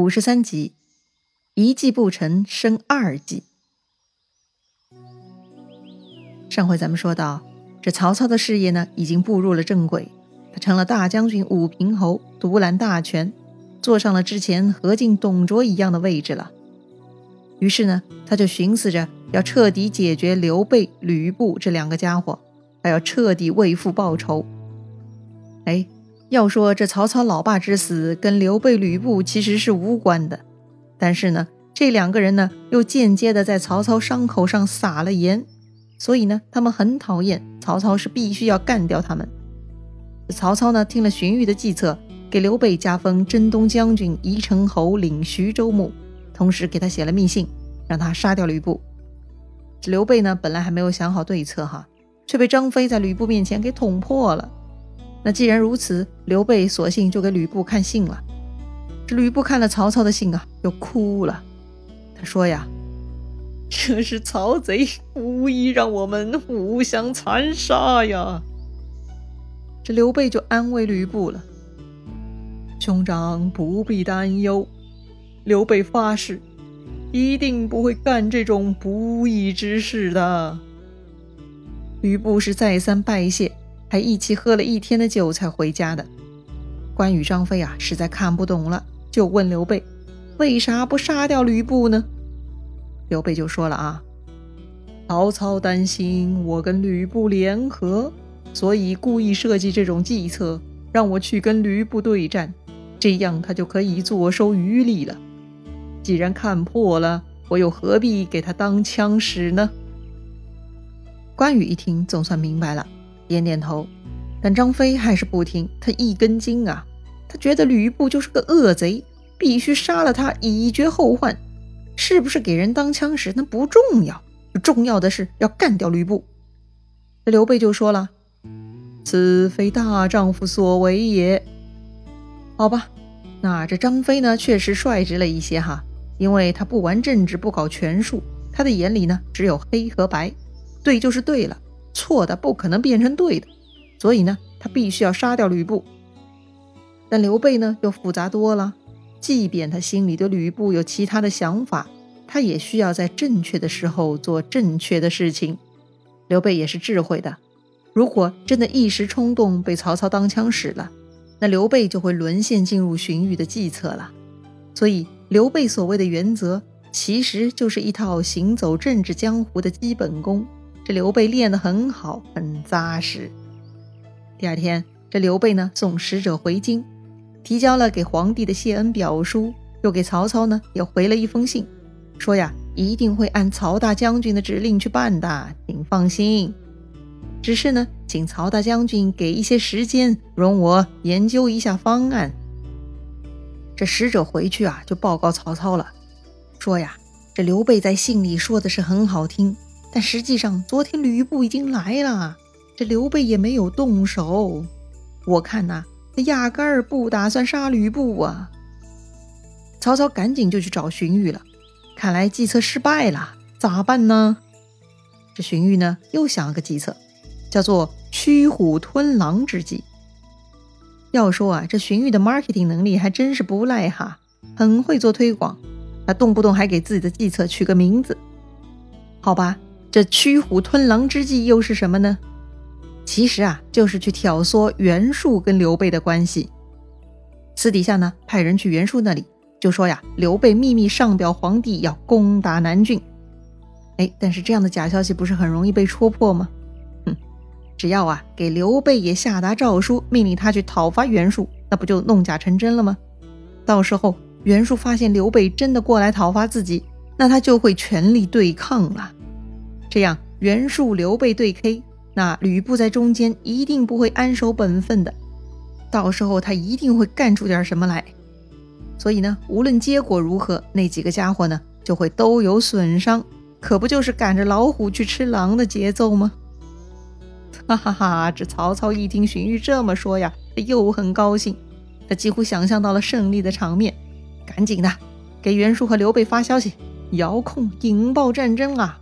五十三集，一计不成，生二计。上回咱们说到，这曹操的事业呢，已经步入了正轨，他成了大将军、武平侯，独揽大权，坐上了之前何进、董卓一样的位置了。于是呢，他就寻思着要彻底解决刘备、吕布这两个家伙，还要彻底为父报仇。哎。要说这曹操老爸之死跟刘备、吕布其实是无关的，但是呢，这两个人呢又间接的在曹操伤口上撒了盐，所以呢，他们很讨厌曹操，是必须要干掉他们。曹操呢听了荀彧的计策，给刘备加封征东将军、宜城侯，领徐州牧，同时给他写了密信，让他杀掉吕布。刘备呢本来还没有想好对策哈，却被张飞在吕布面前给捅破了。那既然如此，刘备索性就给吕布看信了。这吕布看了曹操的信啊，又哭了。他说呀：“这是曹贼故意让我们互相残杀呀。”这刘备就安慰吕布了：“兄长不必担忧，刘备发誓，一定不会干这种不义之事的。”吕布是再三拜谢。还一起喝了一天的酒才回家的。关羽、张飞啊，实在看不懂了，就问刘备：“为啥不杀掉吕布呢？”刘备就说了：“啊，曹操担心我跟吕布联合，所以故意设计这种计策，让我去跟吕布对战，这样他就可以坐收渔利了。既然看破了，我又何必给他当枪使呢？”关羽一听，总算明白了。点点头，但张飞还是不听。他一根筋啊，他觉得吕布就是个恶贼，必须杀了他以绝后患。是不是给人当枪使那不重要，重要的是要干掉吕布。这刘备就说了：“此非大丈夫所为也。”好吧，那这张飞呢，确实率直了一些哈，因为他不玩政治，不搞权术，他的眼里呢只有黑和白，对就是对了。错的不可能变成对的，所以呢，他必须要杀掉吕布。但刘备呢，又复杂多了。即便他心里对吕布有其他的想法，他也需要在正确的时候做正确的事情。刘备也是智慧的，如果真的一时冲动被曹操当枪使了，那刘备就会沦陷进入荀彧的计策了。所以，刘备所谓的原则，其实就是一套行走政治江湖的基本功。这刘备练得很好，很扎实。第二天，这刘备呢送使者回京，提交了给皇帝的谢恩表书，又给曹操呢也回了一封信，说呀一定会按曹大将军的指令去办的，请放心。只是呢，请曹大将军给一些时间，容我研究一下方案。这使者回去啊，就报告曹操了，说呀，这刘备在信里说的是很好听。但实际上，昨天吕布已经来了，这刘备也没有动手。我看呐，他压根儿不打算杀吕布啊。曹操赶紧就去找荀彧了，看来计策失败了，咋办呢？这荀彧呢，又想了个计策，叫做驱虎吞狼之计。要说啊，这荀彧的 marketing 能力还真是不赖哈，很会做推广，他动不动还给自己的计策取个名字，好吧。这驱虎吞狼之计又是什么呢？其实啊，就是去挑唆袁术跟刘备的关系。私底下呢，派人去袁术那里，就说呀，刘备秘密上表皇帝要攻打南郡。哎，但是这样的假消息不是很容易被戳破吗？哼，只要啊，给刘备也下达诏书，命令他去讨伐袁术，那不就弄假成真了吗？到时候袁术发现刘备真的过来讨伐自己，那他就会全力对抗了。这样袁术、刘备对 K，那吕布在中间一定不会安守本分的，到时候他一定会干出点什么来。所以呢，无论结果如何，那几个家伙呢就会都有损伤，可不就是赶着老虎去吃狼的节奏吗？哈哈哈！这曹操一听荀彧这么说呀，他又很高兴，他几乎想象到了胜利的场面，赶紧的给袁术和刘备发消息，遥控引爆战争啊！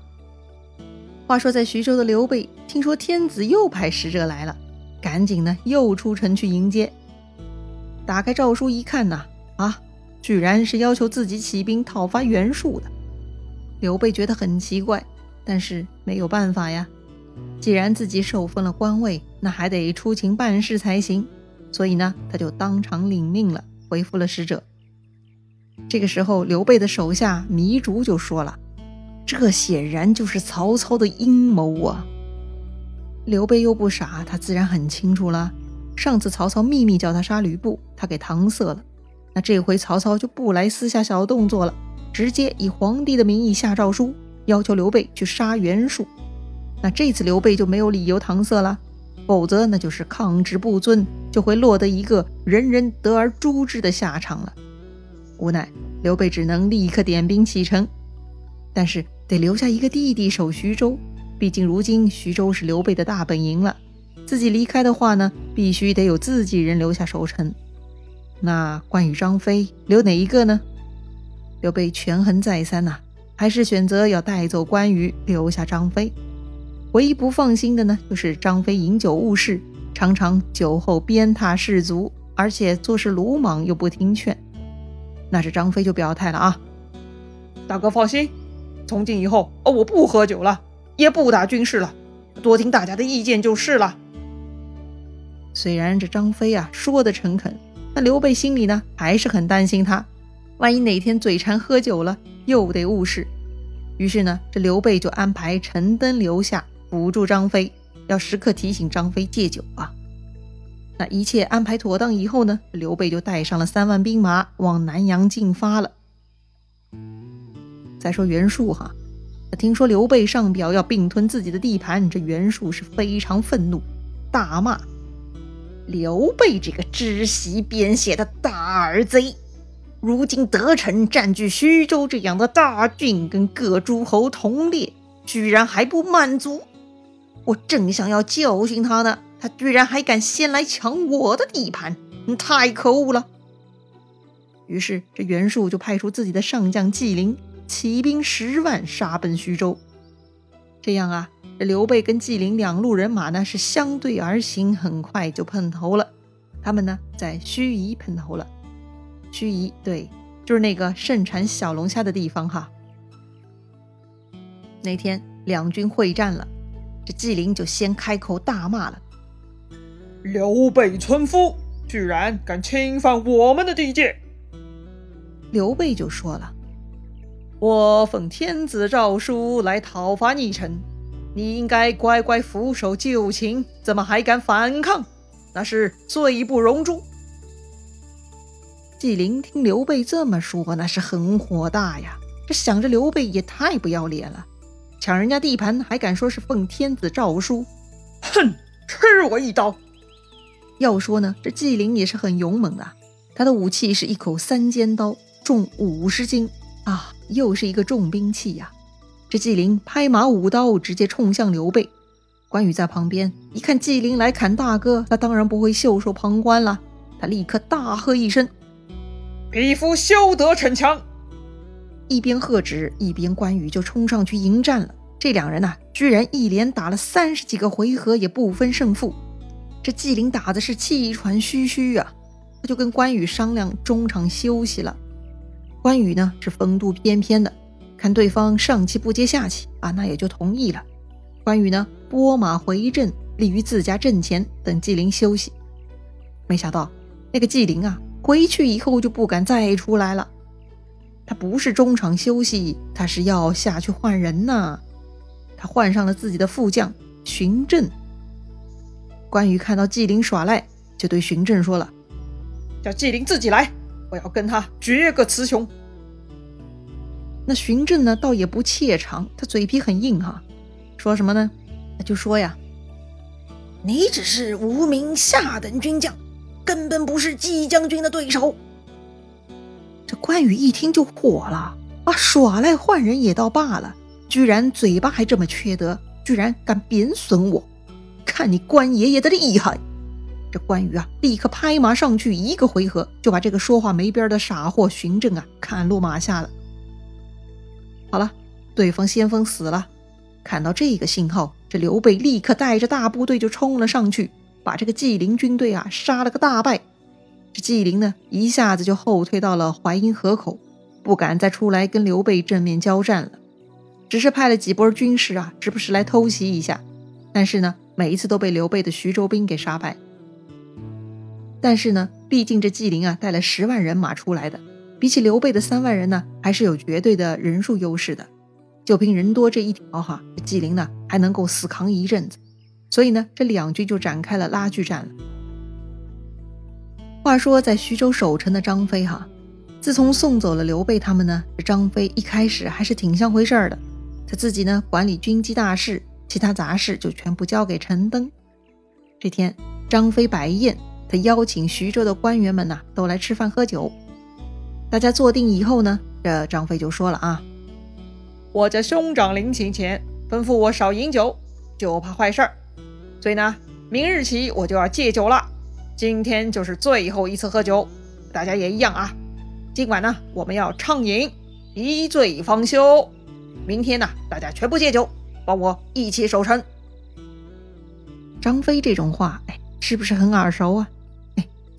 话说，在徐州的刘备听说天子又派使者来了，赶紧呢又出城去迎接。打开诏书一看呐，啊，居然是要求自己起兵讨伐袁术的。刘备觉得很奇怪，但是没有办法呀。既然自己受封了官位，那还得出勤办事才行。所以呢，他就当场领命了，回复了使者。这个时候，刘备的手下糜竺就说了：“这显然就是曹操的阴谋啊！”刘备又不傻，他自然很清楚了。上次曹操秘密叫他杀吕布，他给搪塞了。那这回曹操就不来私下小动作了，直接以皇帝的名义下诏书，要求刘备去杀袁术。那这次刘备就没有理由搪塞了，否则那就是抗旨不遵，就会落得一个人人得而诛之的下场了。无奈刘备只能立刻点兵启程，但是得留下一个弟弟守徐州，毕竟如今徐州是刘备的大本营了。自己离开的话呢，必须得有自己人留下守城。那关羽、张飞留哪一个呢？刘备权衡再三呐，还是选择要带走关羽，留下张飞。唯一不放心的呢，就是张飞饮酒误事，常常酒后鞭挞士卒，而且做事鲁莽又不听劝。那这张飞就表态了啊，大哥放心，从今以后哦，我不喝酒了，也不打军事了，多听大家的意见就是了。虽然这张飞啊说的诚恳，但刘备心里呢还是很担心他，万一哪天嘴馋喝酒了，又得误事。于是呢，这刘备就安排陈登留下。辅助张飞，要时刻提醒张飞戒酒啊。那一切安排妥当以后呢，刘备就带上了三万兵马往南阳进发了。再说袁术哈，听说刘备上表要并吞自己的地盘，这袁术是非常愤怒，大骂刘备这个知悉编写的大耳贼，如今得逞占据徐州这样的大郡，跟各诸侯同列，居然还不满足。我正想要教训他呢，他居然还敢先来抢我的地盘，太可恶了！于是这袁术就派出自己的上将纪灵，起兵十万杀奔徐州。这样啊，这刘备跟纪灵两路人马呢是相对而行，很快就碰头了。他们呢在盱眙碰头了。盱眙，对，就是那个盛产小龙虾的地方哈。那天两军会战了。这纪灵就先开口大骂了：“刘备村夫，居然敢侵犯我们的地界！”刘备就说了：“我奉天子诏书来讨伐逆臣，你应该乖乖俯首就擒，怎么还敢反抗？那是罪不容诛。”纪灵听刘备这么说，那是很火大呀，这想着刘备也太不要脸了。抢人家地盘还敢说是奉天子诏书？哼，吃我一刀！要说呢，这纪灵也是很勇猛的，他的武器是一口三尖刀，重五十斤啊，又是一个重兵器呀。这纪灵拍马舞刀，直接冲向刘备。关羽在旁边一看纪灵来砍大哥，他当然不会袖手旁观了，他立刻大喝一声：“匹夫休得逞强！”一边喝止，一边关羽就冲上去迎战了。这两人呐，居然一连打了三十几个回合，也不分胜负。这纪灵打的是气喘吁吁啊，他就跟关羽商量中场休息了。关羽呢是风度翩翩的，看对方上气不接下气啊，那也就同意了。关羽呢拨马回阵，立于自家阵前等纪灵休息。没想到那个纪灵啊，回去以后就不敢再出来了。他不是中场休息，他是要下去换人呐。他换上了自己的副将荀振。关羽看到纪灵耍赖，就对荀振说了：“叫纪灵自己来，我要跟他决个雌雄。”那荀振呢，倒也不怯场，他嘴皮很硬哈，说什么呢？就说呀：“你只是无名下等军将，根本不是季将军的对手。”这关羽一听就火了啊！耍赖换人也倒罢了，居然嘴巴还这么缺德，居然敢贬损我！看你关爷爷的厉害！这关羽啊，立刻拍马上去，一个回合就把这个说话没边的傻货荀正啊砍落马下了。好了，对方先锋死了，看到这个信号，这刘备立刻带着大部队就冲了上去，把这个纪灵军队啊杀了个大败。这纪灵呢一下子就后退到了淮阴河口，不敢再出来跟刘备正面交战了，只是派了几波军士啊，时不时来偷袭一下。但是呢，每一次都被刘备的徐州兵给杀败。但是呢，毕竟这纪灵啊带了十万人马出来的，比起刘备的三万人呢，还是有绝对的人数优势的。就凭人多这一条哈，这纪灵呢还能够死扛一阵子。所以呢，这两军就展开了拉锯战了。话说，在徐州守城的张飞哈，自从送走了刘备他们呢，这张飞一开始还是挺像回事儿的。他自己呢管理军机大事，其他杂事就全部交给陈登。这天，张飞摆宴，他邀请徐州的官员们呐都来吃饭喝酒。大家坐定以后呢，这张飞就说了啊：“我家兄长临行前吩咐我少饮酒，就怕坏事儿。”所以呢，明日起我就要戒酒了。今天就是最后一次喝酒，大家也一样啊。今晚呢，我们要畅饮，一醉方休。明天呢，大家全部戒酒，帮我一起守城。张飞这种话，哎，是不是很耳熟啊？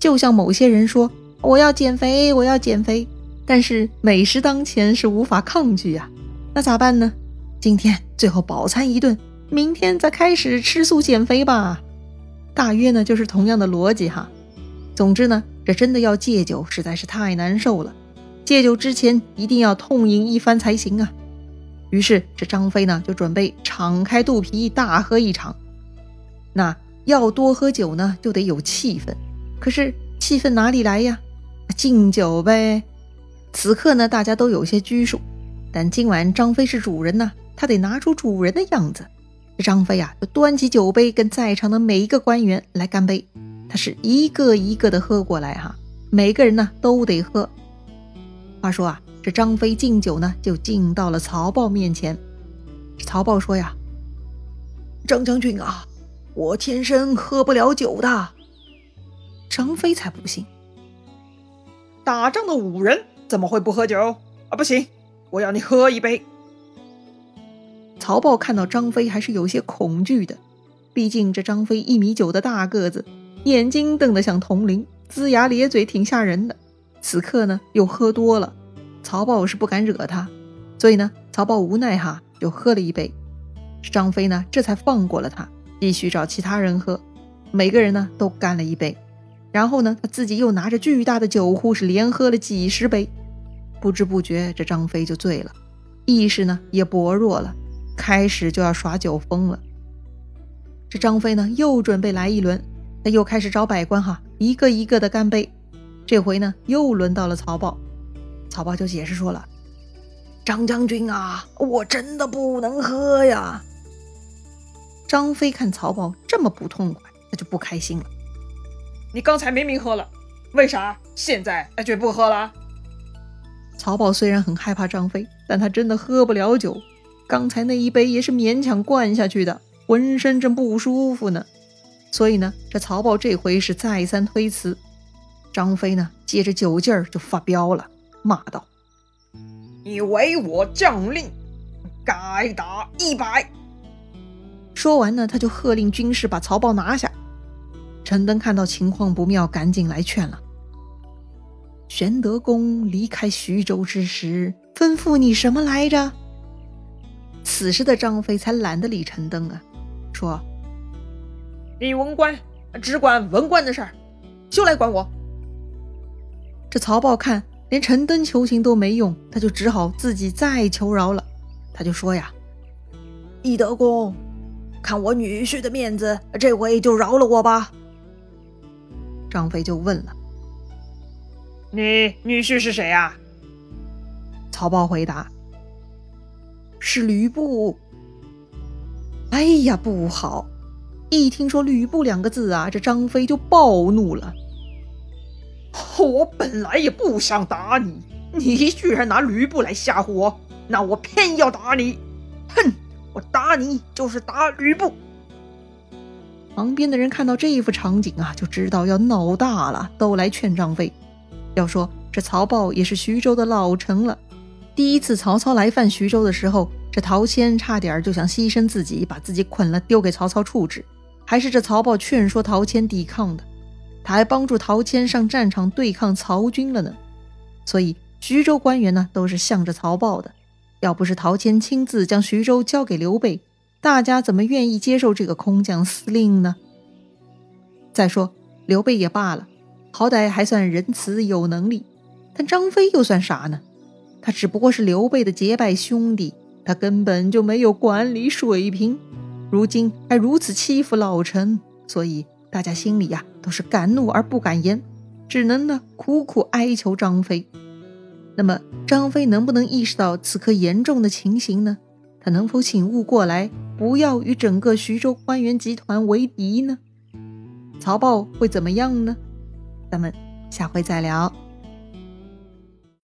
就像某些人说我要减肥，我要减肥，但是美食当前是无法抗拒呀。那咋办呢？今天最后饱餐一顿。明天再开始吃素减肥吧，大约呢就是同样的逻辑哈。总之呢，这真的要戒酒实在是太难受了，戒酒之前一定要痛饮一番才行啊。于是这张飞呢就准备敞开肚皮大喝一场。那要多喝酒呢，就得有气氛，可是气氛哪里来呀？敬酒呗。此刻呢，大家都有些拘束，但今晚张飞是主人呢，他得拿出主人的样子。张飞啊，就端起酒杯，跟在场的每一个官员来干杯。他是一个一个的喝过来，哈，每个人呢都得喝。话说啊，这张飞敬酒呢，就敬到了曹豹面前。曹豹说呀：“张将军啊，我天生喝不了酒的。”张飞才不信，打仗的武人怎么会不喝酒啊？不行，我要你喝一杯。曹豹看到张飞还是有些恐惧的，毕竟这张飞一米九的大个子，眼睛瞪得像铜铃，龇牙咧嘴，挺吓人的。此刻呢又喝多了，曹豹是不敢惹他，所以呢曹豹无奈哈就喝了一杯。张飞呢这才放过了他，继续找其他人喝。每个人呢都干了一杯，然后呢他自己又拿着巨大的酒壶是连喝了几十杯。不知不觉这张飞就醉了，意识呢也薄弱了。开始就要耍酒疯了。这张飞呢，又准备来一轮，他又开始找百官哈，一个一个的干杯。这回呢，又轮到了曹豹。曹豹就解释说了：“张将军啊，我真的不能喝呀。”张飞看曹豹这么不痛快，他就不开心了。你刚才明明喝了，为啥现在却不喝了？曹豹虽然很害怕张飞，但他真的喝不了酒。刚才那一杯也是勉强灌下去的，浑身正不舒服呢。所以呢，这曹豹这回是再三推辞。张飞呢，借着酒劲儿就发飙了，骂道：“你违我将令，该打一百！”说完呢，他就喝令军士把曹豹拿下。陈登看到情况不妙，赶紧来劝了。玄德公离开徐州之时，吩咐你什么来着？此时的张飞才懒得理陈登啊，说：“你文官只管文官的事儿，休来管我。”这曹豹看连陈登求情都没用，他就只好自己再求饶了。他就说呀：“义德公，看我女婿的面子，这回就饶了我吧。”张飞就问了：“你女婿是谁呀？”曹豹回答。是吕布。哎呀，不好！一听说吕布两个字啊，这张飞就暴怒了。我本来也不想打你，你居然拿吕布来吓唬我，那我偏要打你！哼，我打你就是打吕布。旁边的人看到这一幅场景啊，就知道要闹大了，都来劝张飞。要说这曹豹也是徐州的老臣了。第一次曹操来犯徐州的时候，这陶谦差点就想牺牲自己，把自己捆了丢给曹操处置，还是这曹豹劝说陶谦抵抗的。他还帮助陶谦上战场对抗曹军了呢。所以徐州官员呢都是向着曹豹的。要不是陶谦亲自将徐州交给刘备，大家怎么愿意接受这个空降司令呢？再说刘备也罢了，好歹还算仁慈有能力，但张飞又算啥呢？他只不过是刘备的结拜兄弟，他根本就没有管理水平，如今还如此欺负老臣，所以大家心里呀都是敢怒而不敢言，只能呢苦苦哀求张飞。那么张飞能不能意识到此刻严重的情形呢？他能否醒悟过来，不要与整个徐州官员集团为敌呢？曹豹会怎么样呢？咱们下回再聊。